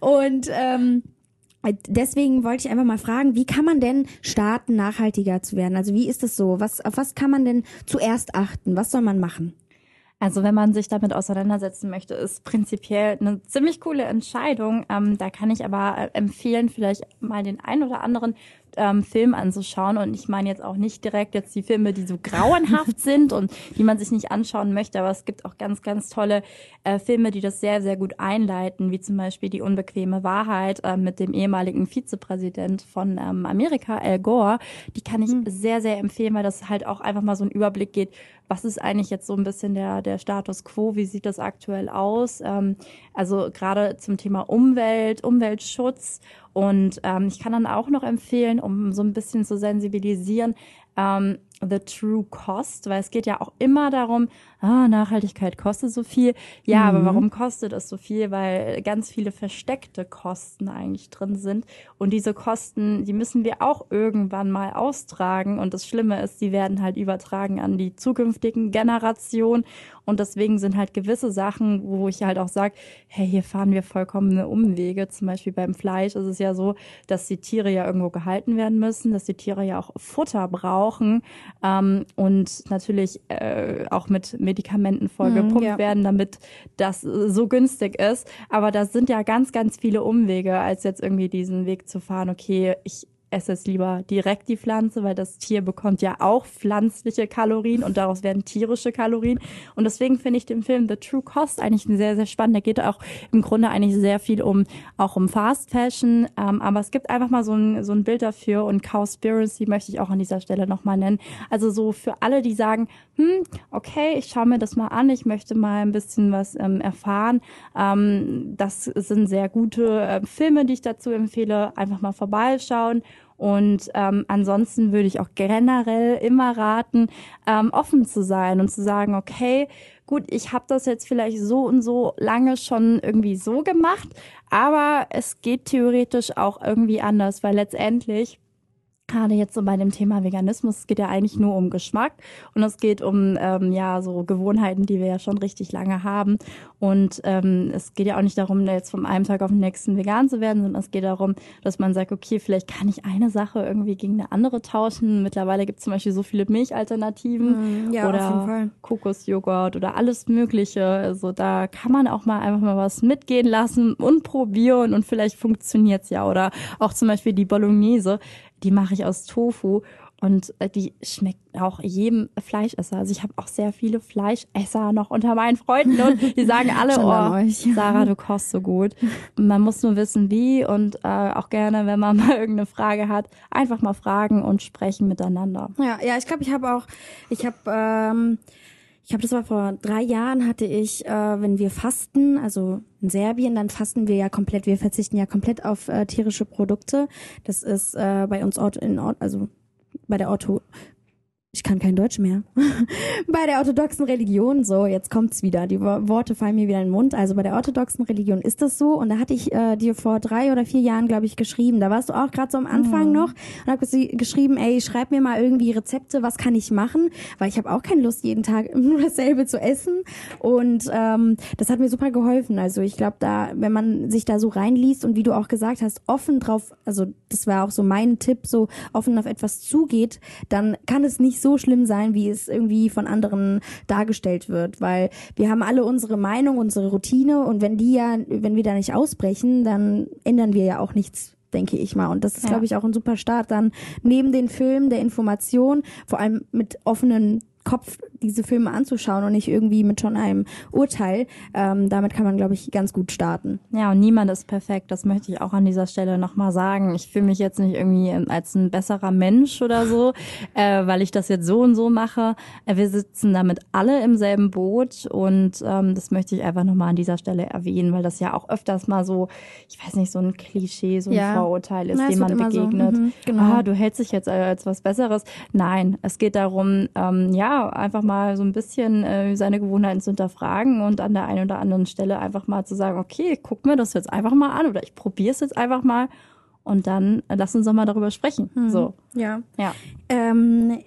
und ähm, Deswegen wollte ich einfach mal fragen, wie kann man denn starten, nachhaltiger zu werden? Also wie ist das so? Was, auf was kann man denn zuerst achten? Was soll man machen? Also wenn man sich damit auseinandersetzen möchte, ist prinzipiell eine ziemlich coole Entscheidung. Ähm, da kann ich aber äh, empfehlen, vielleicht mal den ein oder anderen ähm, Film anzuschauen. Und ich meine jetzt auch nicht direkt jetzt die Filme, die so grauenhaft sind und die man sich nicht anschauen möchte, aber es gibt auch ganz, ganz tolle äh, Filme, die das sehr, sehr gut einleiten, wie zum Beispiel Die unbequeme Wahrheit äh, mit dem ehemaligen Vizepräsident von ähm, Amerika, Al Gore. Die kann ich mhm. sehr, sehr empfehlen, weil das halt auch einfach mal so einen Überblick geht, was ist eigentlich jetzt so ein bisschen der, der Status quo, wie sieht das aktuell aus? Ähm, also gerade zum Thema Umwelt, Umweltschutz und ähm, ich kann dann auch noch empfehlen, um so ein bisschen zu sensibilisieren, ähm, The True Cost, weil es geht ja auch immer darum, ah, Nachhaltigkeit kostet so viel. Ja, mhm. aber warum kostet es so viel? Weil ganz viele versteckte Kosten eigentlich drin sind. Und diese Kosten, die müssen wir auch irgendwann mal austragen. Und das Schlimme ist, die werden halt übertragen an die zukünftigen Generationen. Und deswegen sind halt gewisse Sachen, wo ich halt auch sage, hey, hier fahren wir vollkommene Umwege. Zum Beispiel beim Fleisch ist es ja so, dass die Tiere ja irgendwo gehalten werden müssen, dass die Tiere ja auch Futter brauchen ähm, und natürlich äh, auch mit Medikamenten vollgepumpt mm, ja. werden, damit das so günstig ist. Aber da sind ja ganz, ganz viele Umwege, als jetzt irgendwie diesen Weg zu fahren, okay, ich es lieber direkt die Pflanze, weil das Tier bekommt ja auch pflanzliche Kalorien und daraus werden tierische Kalorien. Und deswegen finde ich den Film The True Cost eigentlich sehr, sehr spannend. Da geht auch im Grunde eigentlich sehr viel um, auch um Fast Fashion. Ähm, aber es gibt einfach mal so ein, so ein Bild dafür und Cowspiracy möchte ich auch an dieser Stelle nochmal nennen. Also so für alle, die sagen, hm, okay, ich schaue mir das mal an, ich möchte mal ein bisschen was ähm, erfahren. Ähm, das sind sehr gute äh, Filme, die ich dazu empfehle. Einfach mal vorbeischauen Und ähm, ansonsten würde ich auch generell immer raten, ähm, offen zu sein und zu sagen, okay, gut, ich habe das jetzt vielleicht so und so lange schon irgendwie so gemacht, aber es geht theoretisch auch irgendwie anders, weil letztendlich gerade jetzt so bei dem Thema Veganismus, es geht ja eigentlich nur um Geschmack und es geht um ähm, ja so Gewohnheiten, die wir ja schon richtig lange haben. Und ähm, es geht ja auch nicht darum, jetzt vom einen Tag auf den nächsten vegan zu werden, sondern es geht darum, dass man sagt, okay, vielleicht kann ich eine Sache irgendwie gegen eine andere tauschen. Mittlerweile gibt es zum Beispiel so viele Milchalternativen mm, ja, oder Kokosjoghurt oder alles Mögliche. Also da kann man auch mal einfach mal was mitgehen lassen und probieren und vielleicht funktioniert's ja. Oder auch zum Beispiel die Bolognese die mache ich aus Tofu und äh, die schmeckt auch jedem Fleischesser. Also ich habe auch sehr viele Fleischesser noch unter meinen Freunden und die sagen alle, oh, Sarah, du kochst so gut. Man muss nur wissen, wie und äh, auch gerne, wenn man mal irgendeine Frage hat, einfach mal fragen und sprechen miteinander. Ja, ja, ich glaube, ich habe auch, ich habe ähm, ich habe das war vor drei Jahren hatte ich, äh, wenn wir fasten, also in Serbien, dann fasten wir ja komplett, wir verzichten ja komplett auf äh, tierische Produkte. Das ist äh, bei uns Ort in Ort, also bei der Ortho ich kann kein Deutsch mehr. bei der orthodoxen Religion, so, jetzt kommt's wieder, die Worte fallen mir wieder in den Mund. Also bei der orthodoxen Religion ist das so. Und da hatte ich äh, dir vor drei oder vier Jahren, glaube ich, geschrieben. Da warst du auch gerade so am Anfang mhm. noch und habe geschrieben, ey, schreib mir mal irgendwie Rezepte, was kann ich machen? Weil ich habe auch keine Lust, jeden Tag nur dasselbe zu essen. Und ähm, das hat mir super geholfen. Also ich glaube, da, wenn man sich da so reinliest und wie du auch gesagt hast, offen drauf, also das war auch so mein Tipp, so offen auf etwas zugeht, dann kann es nicht so schlimm sein, wie es irgendwie von anderen dargestellt wird, weil wir haben alle unsere Meinung, unsere Routine und wenn die ja, wenn wir da nicht ausbrechen, dann ändern wir ja auch nichts denke ich mal. Und das ist, ja. glaube ich, auch ein super Start dann neben den Filmen der Information, vor allem mit offenen Kopf diese Filme anzuschauen und nicht irgendwie mit schon einem Urteil. Ähm, damit kann man, glaube ich, ganz gut starten. Ja, und niemand ist perfekt. Das möchte ich auch an dieser Stelle nochmal sagen. Ich fühle mich jetzt nicht irgendwie als ein besserer Mensch oder so, äh, weil ich das jetzt so und so mache. Äh, wir sitzen damit alle im selben Boot und ähm, das möchte ich einfach nochmal an dieser Stelle erwähnen, weil das ja auch öfters mal so, ich weiß nicht, so ein Klischee, so ein ja. Vorurteil ist, Na, dem man begegnet. So. Mhm, genau. Ah, du hältst dich jetzt als was Besseres. Nein, es geht darum, ähm, ja, einfach mal so ein bisschen äh, seine Gewohnheiten zu hinterfragen und an der einen oder anderen Stelle einfach mal zu sagen, okay, guck mir das jetzt einfach mal an oder ich probiere es jetzt einfach mal und dann lass uns doch mal darüber sprechen. Mhm. So. Ja. Ja. Ähm,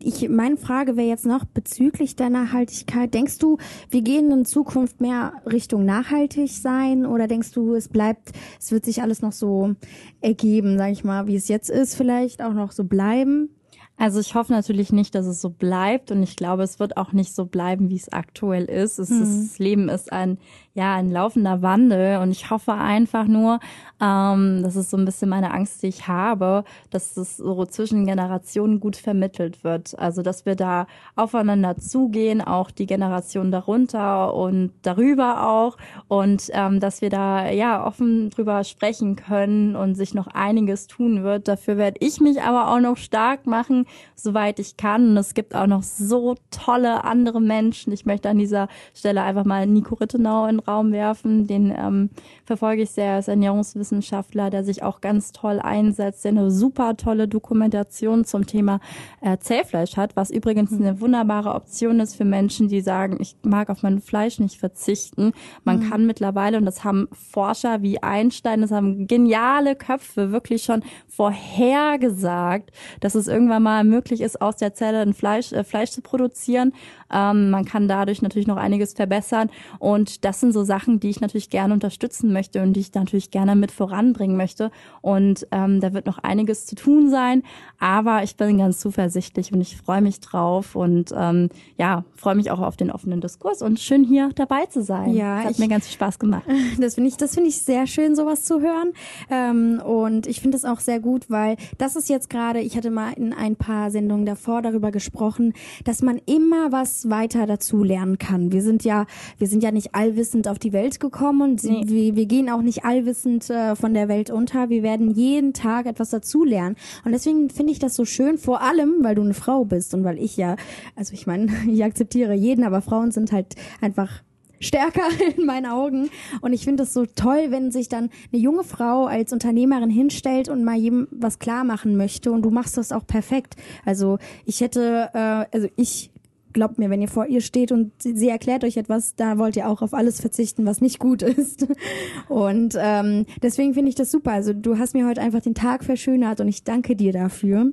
ich, meine Frage wäre jetzt noch bezüglich der Nachhaltigkeit. Denkst du, wir gehen in Zukunft mehr Richtung nachhaltig sein oder denkst du, es bleibt, es wird sich alles noch so ergeben, sag ich mal, wie es jetzt ist, vielleicht auch noch so bleiben? Also ich hoffe natürlich nicht, dass es so bleibt und ich glaube, es wird auch nicht so bleiben, wie es aktuell ist. Es, mhm. Das Leben ist ein ja ein laufender Wandel und ich hoffe einfach nur, ähm, das ist so ein bisschen meine Angst, die ich habe, dass es so zwischen Generationen gut vermittelt wird. Also dass wir da aufeinander zugehen, auch die Generation darunter und darüber auch und ähm, dass wir da ja offen drüber sprechen können und sich noch einiges tun wird. Dafür werde ich mich aber auch noch stark machen, soweit ich kann. Und es gibt auch noch so tolle andere Menschen. Ich möchte an dieser Stelle einfach mal Nico Rittenau in Raum werfen. Den ähm, verfolge ich sehr als Ernährungswissenschaftler, der sich auch ganz toll einsetzt, der eine super tolle Dokumentation zum Thema äh, Zellfleisch hat, was übrigens mhm. eine wunderbare Option ist für Menschen, die sagen, ich mag auf mein Fleisch nicht verzichten. Man mhm. kann mittlerweile, und das haben Forscher wie Einstein, das haben geniale Köpfe wirklich schon vorhergesagt, dass es irgendwann mal möglich ist, aus der Zelle ein Fleisch, äh, Fleisch zu produzieren. Ähm, man kann dadurch natürlich noch einiges verbessern. Und das sind so Sachen, die ich natürlich gerne unterstützen möchte und die ich natürlich gerne mit voranbringen möchte. Und ähm, da wird noch einiges zu tun sein. Aber ich bin ganz zuversichtlich und ich freue mich drauf und ähm, ja, freue mich auch auf den offenen Diskurs und schön hier dabei zu sein. Ja, das hat ich, mir ganz viel Spaß gemacht. Das finde ich, das finde ich sehr schön, sowas zu hören. Ähm, und ich finde es auch sehr gut, weil das ist jetzt gerade, ich hatte mal in ein paar Sendungen davor darüber gesprochen, dass man immer was weiter dazu lernen kann. Wir sind ja, wir sind ja nicht allwissend auf die Welt gekommen und nee. wir, wir gehen auch nicht allwissend äh, von der Welt unter. Wir werden jeden Tag etwas dazu lernen. Und deswegen finde ich das so schön, vor allem, weil du eine Frau bist und weil ich ja, also ich meine, ich akzeptiere jeden, aber Frauen sind halt einfach stärker in meinen Augen. Und ich finde es so toll, wenn sich dann eine junge Frau als Unternehmerin hinstellt und mal jedem was klar machen möchte. Und du machst das auch perfekt. Also ich hätte, äh, also ich glaubt mir, wenn ihr vor ihr steht und sie erklärt euch etwas, da wollt ihr auch auf alles verzichten, was nicht gut ist. Und ähm, deswegen finde ich das super. Also du hast mir heute einfach den Tag verschönert und ich danke dir dafür.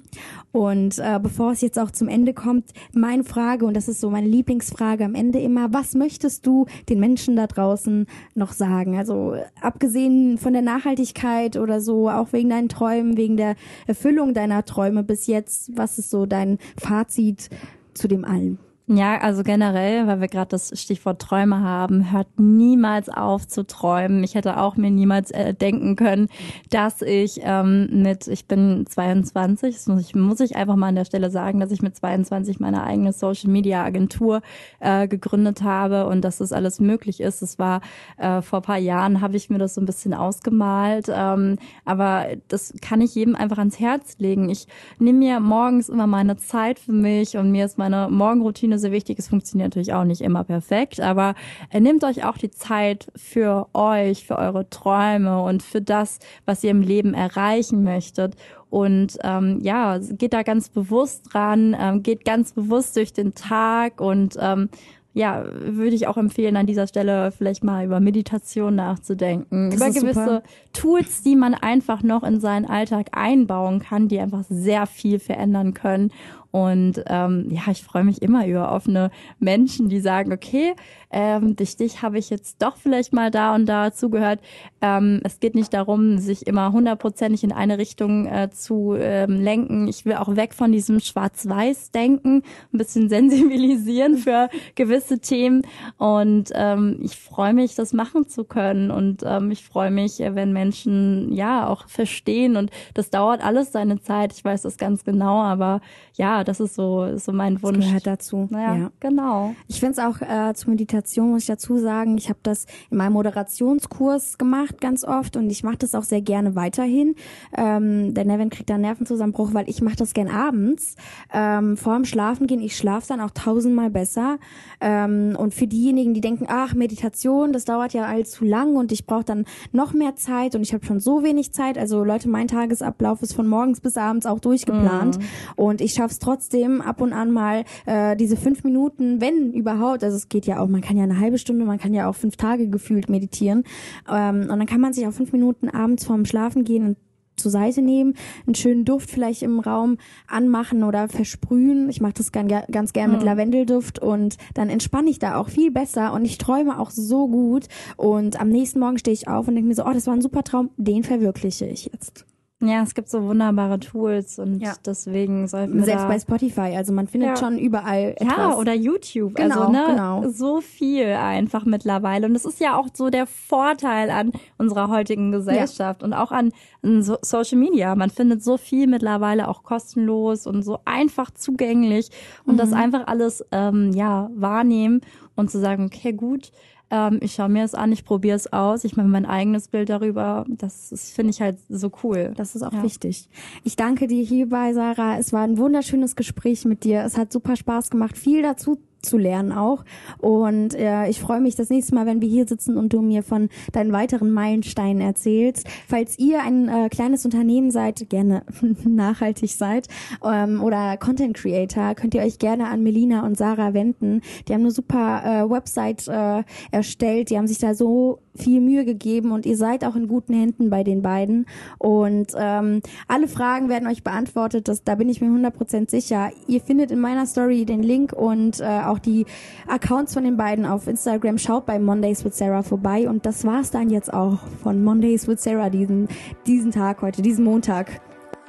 Und äh, bevor es jetzt auch zum Ende kommt, meine Frage, und das ist so meine Lieblingsfrage am Ende immer, was möchtest du den Menschen da draußen noch sagen? Also abgesehen von der Nachhaltigkeit oder so, auch wegen deinen Träumen, wegen der Erfüllung deiner Träume bis jetzt, was ist so dein Fazit zu dem allen? Ja, also generell, weil wir gerade das Stichwort Träume haben, hört niemals auf zu träumen. Ich hätte auch mir niemals äh, denken können, dass ich ähm, mit, ich bin 22, das muss ich, muss ich einfach mal an der Stelle sagen, dass ich mit 22 meine eigene Social Media Agentur äh, gegründet habe und dass das alles möglich ist. Es war äh, vor paar Jahren, habe ich mir das so ein bisschen ausgemalt, ähm, aber das kann ich jedem einfach ans Herz legen. Ich nehme mir morgens immer meine Zeit für mich und mir ist meine Morgenroutine Routine sehr wichtig. Es funktioniert natürlich auch nicht immer perfekt, aber nehmt euch auch die Zeit für euch, für eure Träume und für das, was ihr im Leben erreichen möchtet. Und ähm, ja, geht da ganz bewusst dran, ähm, geht ganz bewusst durch den Tag und ähm, ja, würde ich auch empfehlen, an dieser Stelle vielleicht mal über Meditation nachzudenken, das über gewisse super. Tools, die man einfach noch in seinen Alltag einbauen kann, die einfach sehr viel verändern können. Und ähm, ja, ich freue mich immer über offene Menschen, die sagen, okay, ähm, durch dich habe ich jetzt doch vielleicht mal da und da zugehört. Ähm, es geht nicht darum, sich immer hundertprozentig in eine Richtung äh, zu ähm, lenken. Ich will auch weg von diesem Schwarz-Weiß-Denken, ein bisschen sensibilisieren für gewisse Themen. Und ähm, ich freue mich, das machen zu können. Und ähm, ich freue mich, wenn Menschen ja auch verstehen. Und das dauert alles seine Zeit. Ich weiß das ganz genau, aber ja, das ist so, so mein Wunsch. Das gehört dazu. Naja, ja. genau. Ich finde es auch äh, zur Meditation, muss ich dazu sagen, ich habe das in meinem Moderationskurs gemacht ganz oft und ich mache das auch sehr gerne weiterhin. Ähm, der Nevin kriegt da einen Nervenzusammenbruch, weil ich mache das gern abends. Ähm, vor dem Schlafen gehen, ich schlafe dann auch tausendmal besser. Ähm, und für diejenigen, die denken, ach, Meditation, das dauert ja allzu lang und ich brauche dann noch mehr Zeit und ich habe schon so wenig Zeit. Also Leute, mein Tagesablauf ist von morgens bis abends auch durchgeplant. Mm. Und ich schaffe es trotzdem ab und an mal äh, diese fünf Minuten, wenn überhaupt, also es geht ja auch, man kann ja eine halbe Stunde, man kann ja auch fünf Tage gefühlt meditieren. Ähm, und dann kann man sich auch fünf Minuten abends vorm Schlafen gehen und zur Seite nehmen, einen schönen Duft vielleicht im Raum anmachen oder versprühen. Ich mache das ganz, ganz gern mit mhm. Lavendelduft und dann entspanne ich da auch viel besser und ich träume auch so gut und am nächsten Morgen stehe ich auf und denke mir so, oh, das war ein super Traum, den verwirkliche ich jetzt. Ja, es gibt so wunderbare Tools und ja. deswegen sollten wir Selbst bei Spotify, also man findet ja. schon überall etwas. Ja, oder YouTube. Genau, also, ne, genau. so viel einfach mittlerweile. Und das ist ja auch so der Vorteil an unserer heutigen Gesellschaft ja. und auch an, an so Social Media. Man findet so viel mittlerweile auch kostenlos und so einfach zugänglich und mhm. das einfach alles ähm, ja wahrnehmen und zu sagen, okay, gut, ähm, ich schaue mir es an, ich probiere es aus, ich mache mein eigenes Bild darüber. Das, das finde ich halt so cool. Das ist auch ja. wichtig. Ich danke dir hierbei, Sarah. Es war ein wunderschönes Gespräch mit dir. Es hat super Spaß gemacht, viel dazu zu lernen auch. Und äh, ich freue mich das nächste Mal, wenn wir hier sitzen und du mir von deinen weiteren Meilensteinen erzählst. Falls ihr ein äh, kleines Unternehmen seid, gerne nachhaltig seid ähm, oder Content Creator, könnt ihr euch gerne an Melina und Sarah wenden. Die haben eine super äh, Website äh, erstellt. Die haben sich da so viel Mühe gegeben und ihr seid auch in guten Händen bei den beiden. Und ähm, alle Fragen werden euch beantwortet. Das, da bin ich mir 100% sicher. Ihr findet in meiner Story den Link und äh, auch die Accounts von den beiden auf Instagram. Schaut bei Mondays with Sarah vorbei. Und das war's dann jetzt auch von Mondays with Sarah diesen, diesen Tag heute, diesen Montag.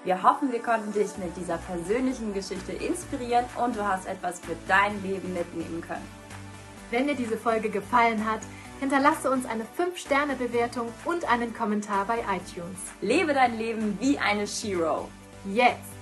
Wir hoffen, wir konnten dich mit dieser persönlichen Geschichte inspirieren und du hast etwas für dein Leben mitnehmen können. Wenn dir diese Folge gefallen hat, hinterlasse uns eine 5-Sterne-Bewertung und einen Kommentar bei iTunes. Lebe dein Leben wie eine Shiro. Jetzt!